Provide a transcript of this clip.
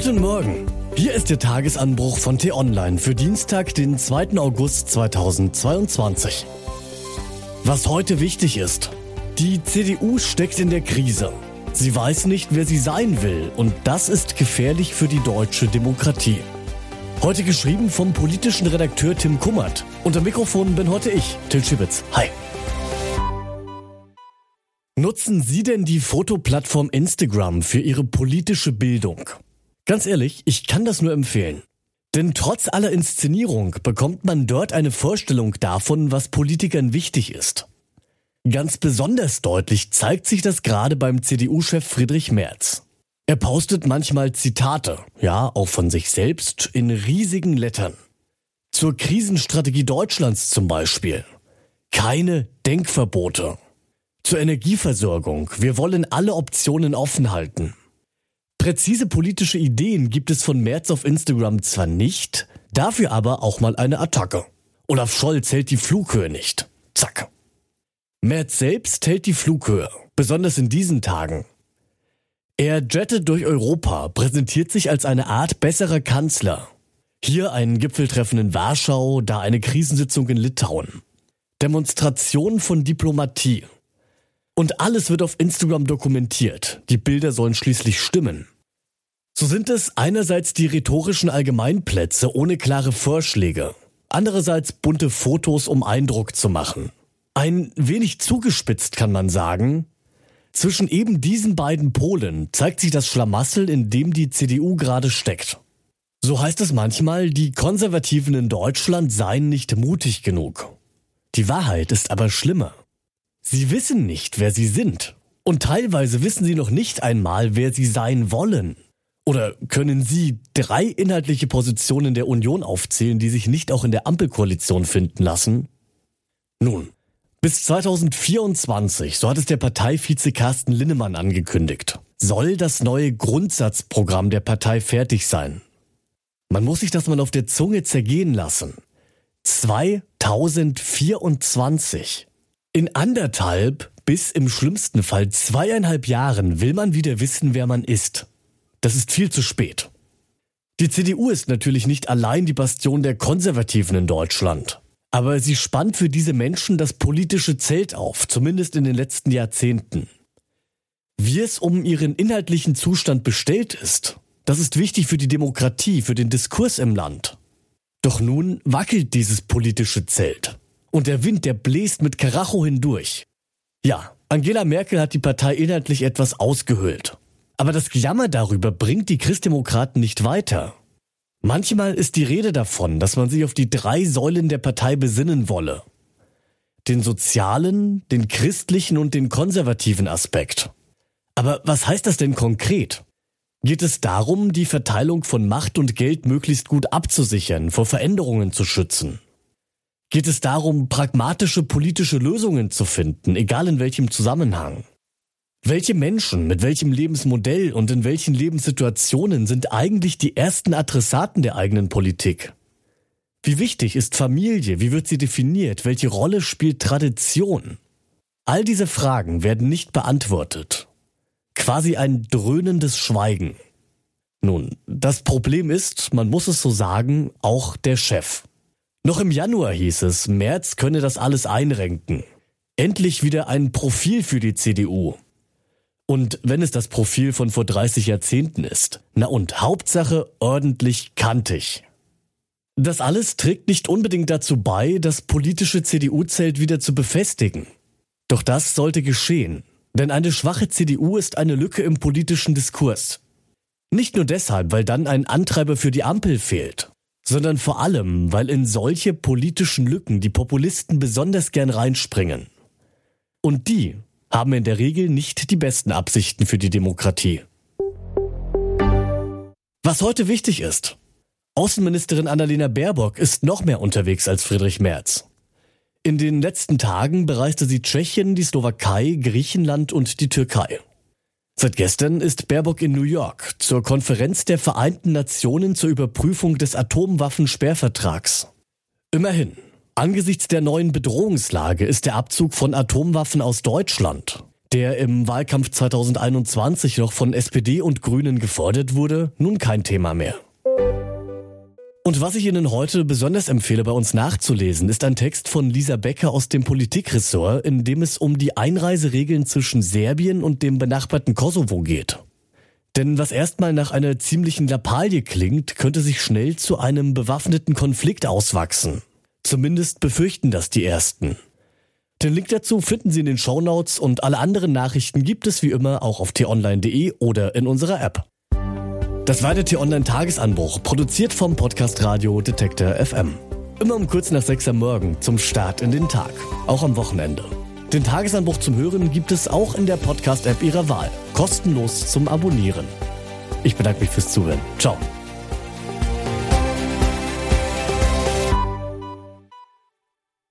Guten Morgen. Hier ist der Tagesanbruch von T-Online für Dienstag, den 2. August 2022. Was heute wichtig ist. Die CDU steckt in der Krise. Sie weiß nicht, wer sie sein will und das ist gefährlich für die deutsche Demokratie. Heute geschrieben vom politischen Redakteur Tim Kummert. Unter Mikrofon bin heute ich, Till Schibitz. Hi. Nutzen Sie denn die Fotoplattform Instagram für Ihre politische Bildung? Ganz ehrlich, ich kann das nur empfehlen. Denn trotz aller Inszenierung bekommt man dort eine Vorstellung davon, was Politikern wichtig ist. Ganz besonders deutlich zeigt sich das gerade beim CDU-Chef Friedrich Merz. Er postet manchmal Zitate, ja, auch von sich selbst, in riesigen Lettern. Zur Krisenstrategie Deutschlands zum Beispiel. Keine Denkverbote. Zur Energieversorgung. Wir wollen alle Optionen offen halten. Präzise politische Ideen gibt es von Merz auf Instagram zwar nicht, dafür aber auch mal eine Attacke. Olaf Scholz hält die Flughöhe nicht. Zack. Merz selbst hält die Flughöhe, besonders in diesen Tagen. Er jettet durch Europa, präsentiert sich als eine Art besserer Kanzler. Hier ein Gipfeltreffen in Warschau, da eine Krisensitzung in Litauen. Demonstration von Diplomatie. Und alles wird auf Instagram dokumentiert. Die Bilder sollen schließlich stimmen. So sind es einerseits die rhetorischen Allgemeinplätze ohne klare Vorschläge, andererseits bunte Fotos, um Eindruck zu machen. Ein wenig zugespitzt kann man sagen, zwischen eben diesen beiden Polen zeigt sich das Schlamassel, in dem die CDU gerade steckt. So heißt es manchmal, die Konservativen in Deutschland seien nicht mutig genug. Die Wahrheit ist aber schlimmer. Sie wissen nicht, wer sie sind. Und teilweise wissen sie noch nicht einmal, wer sie sein wollen. Oder können Sie drei inhaltliche Positionen der Union aufzählen, die sich nicht auch in der Ampelkoalition finden lassen? Nun, bis 2024, so hat es der Parteivize Carsten Linnemann angekündigt, soll das neue Grundsatzprogramm der Partei fertig sein. Man muss sich das mal auf der Zunge zergehen lassen. 2024. In anderthalb bis im schlimmsten Fall zweieinhalb Jahren will man wieder wissen, wer man ist. Das ist viel zu spät. Die CDU ist natürlich nicht allein die Bastion der Konservativen in Deutschland. Aber sie spannt für diese Menschen das politische Zelt auf, zumindest in den letzten Jahrzehnten. Wie es um ihren inhaltlichen Zustand bestellt ist, das ist wichtig für die Demokratie, für den Diskurs im Land. Doch nun wackelt dieses politische Zelt. Und der Wind, der bläst mit Karacho hindurch. Ja, Angela Merkel hat die Partei inhaltlich etwas ausgehöhlt. Aber das Gejammer darüber bringt die Christdemokraten nicht weiter. Manchmal ist die Rede davon, dass man sich auf die drei Säulen der Partei besinnen wolle. Den sozialen, den christlichen und den konservativen Aspekt. Aber was heißt das denn konkret? Geht es darum, die Verteilung von Macht und Geld möglichst gut abzusichern, vor Veränderungen zu schützen? geht es darum, pragmatische politische Lösungen zu finden, egal in welchem Zusammenhang. Welche Menschen mit welchem Lebensmodell und in welchen Lebenssituationen sind eigentlich die ersten Adressaten der eigenen Politik? Wie wichtig ist Familie? Wie wird sie definiert? Welche Rolle spielt Tradition? All diese Fragen werden nicht beantwortet. Quasi ein dröhnendes Schweigen. Nun, das Problem ist, man muss es so sagen, auch der Chef. Noch im Januar hieß es, Merz könne das alles einrenken. Endlich wieder ein Profil für die CDU. Und wenn es das Profil von vor 30 Jahrzehnten ist, na und Hauptsache ordentlich kantig. Das alles trägt nicht unbedingt dazu bei, das politische CDU-Zelt wieder zu befestigen. Doch das sollte geschehen, denn eine schwache CDU ist eine Lücke im politischen Diskurs. Nicht nur deshalb, weil dann ein Antreiber für die Ampel fehlt sondern vor allem, weil in solche politischen Lücken die Populisten besonders gern reinspringen. Und die haben in der Regel nicht die besten Absichten für die Demokratie. Was heute wichtig ist. Außenministerin Annalena Baerbock ist noch mehr unterwegs als Friedrich Merz. In den letzten Tagen bereiste sie Tschechien, die Slowakei, Griechenland und die Türkei. Seit gestern ist Baerbock in New York zur Konferenz der Vereinten Nationen zur Überprüfung des Atomwaffensperrvertrags. Immerhin, angesichts der neuen Bedrohungslage ist der Abzug von Atomwaffen aus Deutschland der im Wahlkampf 2021 noch von SPD und Grünen gefordert wurde, nun kein Thema mehr. Und was ich Ihnen heute besonders empfehle, bei uns nachzulesen, ist ein Text von Lisa Becker aus dem Politikressort, in dem es um die Einreiseregeln zwischen Serbien und dem benachbarten Kosovo geht. Denn was erstmal nach einer ziemlichen Lappalie klingt, könnte sich schnell zu einem bewaffneten Konflikt auswachsen. Zumindest befürchten das die Ersten. Den Link dazu finden Sie in den Shownotes und alle anderen Nachrichten gibt es wie immer auch auf t-online.de oder in unserer App. Das war der T-Online Tagesanbruch, produziert vom Podcast Radio Detektor FM. Immer um kurz nach sechs am Morgen zum Start in den Tag, auch am Wochenende. Den Tagesanbruch zum Hören gibt es auch in der Podcast-App Ihrer Wahl, kostenlos zum Abonnieren. Ich bedanke mich fürs Zuhören. Ciao.